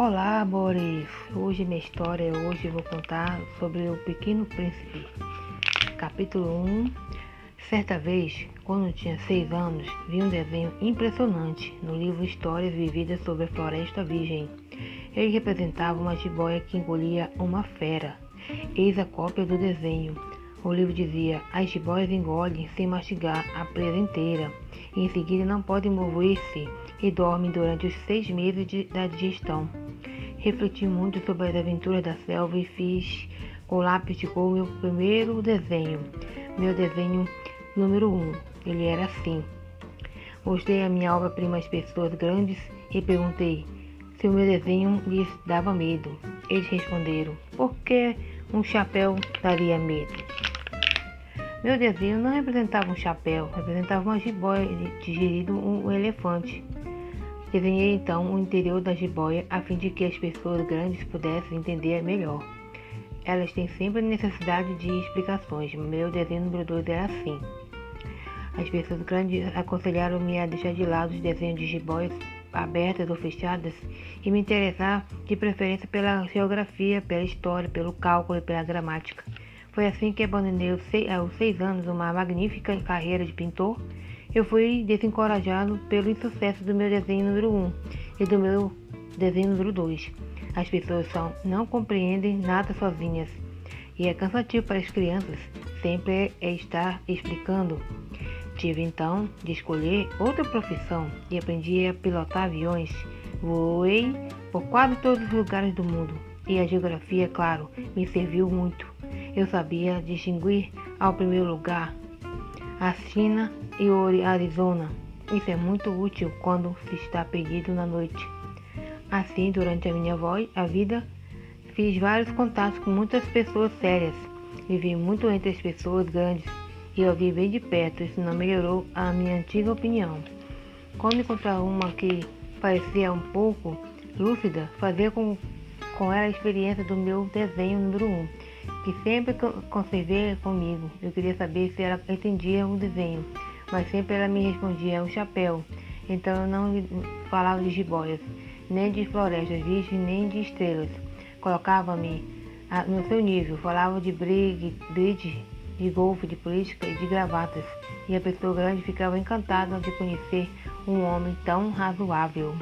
Olá, amores! Hoje minha história, hoje vou contar sobre o Pequeno Príncipe. Capítulo 1 Certa vez, quando tinha seis anos, vi um desenho impressionante no livro Histórias Vividas sobre a Floresta Virgem. Ele representava uma jiboia que engolia uma fera. Eis a cópia do desenho. O livro dizia: As jiboias engolem sem mastigar a presa inteira. E em seguida não podem mover-se e dormem durante os seis meses de, da digestão. Refleti muito sobre as aventuras da selva e fiz com lápis de cor meu primeiro desenho. Meu desenho número um. Ele era assim. Mostrei a minha obra-prima às pessoas grandes e perguntei se o meu desenho lhes dava medo. Eles responderam: Por que um chapéu daria medo? Meu desenho não representava um chapéu, representava uma jiboia digerindo um elefante. Desenhei então o interior da jiboia a fim de que as pessoas grandes pudessem entender melhor. Elas têm sempre necessidade de explicações. Meu desenho número 2 era assim. As pessoas grandes aconselharam-me a deixar de lado os desenhos de jiboias abertas ou fechadas e me interessar de preferência pela geografia, pela história, pelo cálculo e pela gramática. Foi assim que abandonei aos seis anos uma magnífica carreira de pintor. Eu fui desencorajado pelo insucesso do meu desenho número 1 um e do meu desenho número 2. As pessoas só não compreendem nada sozinhas e é cansativo para as crianças sempre é estar explicando. Tive então de escolher outra profissão e aprendi a pilotar aviões. Voei por quase todos os lugares do mundo e a geografia, claro, me serviu muito. Eu sabia distinguir ao primeiro lugar a China e o Arizona. Isso é muito útil quando se está perdido na noite. Assim, durante a minha voz, a vida, fiz vários contatos com muitas pessoas sérias. Vivi muito entre as pessoas grandes e ouvi bem de perto. Isso não melhorou a minha antiga opinião. Quando encontrar uma que parecia um pouco lúcida, fazia com, com ela a experiência do meu desenho número 1. Um que sempre conservei comigo. Eu queria saber se ela entendia o desenho, mas sempre ela me respondia é um chapéu. Então eu não falava de jiboias, nem de florestas virgens, nem de estrelas. Colocava-me no seu nível, falava de brigue, bridge, de golfe, de política e de gravatas. E a pessoa grande ficava encantada de conhecer um homem tão razoável.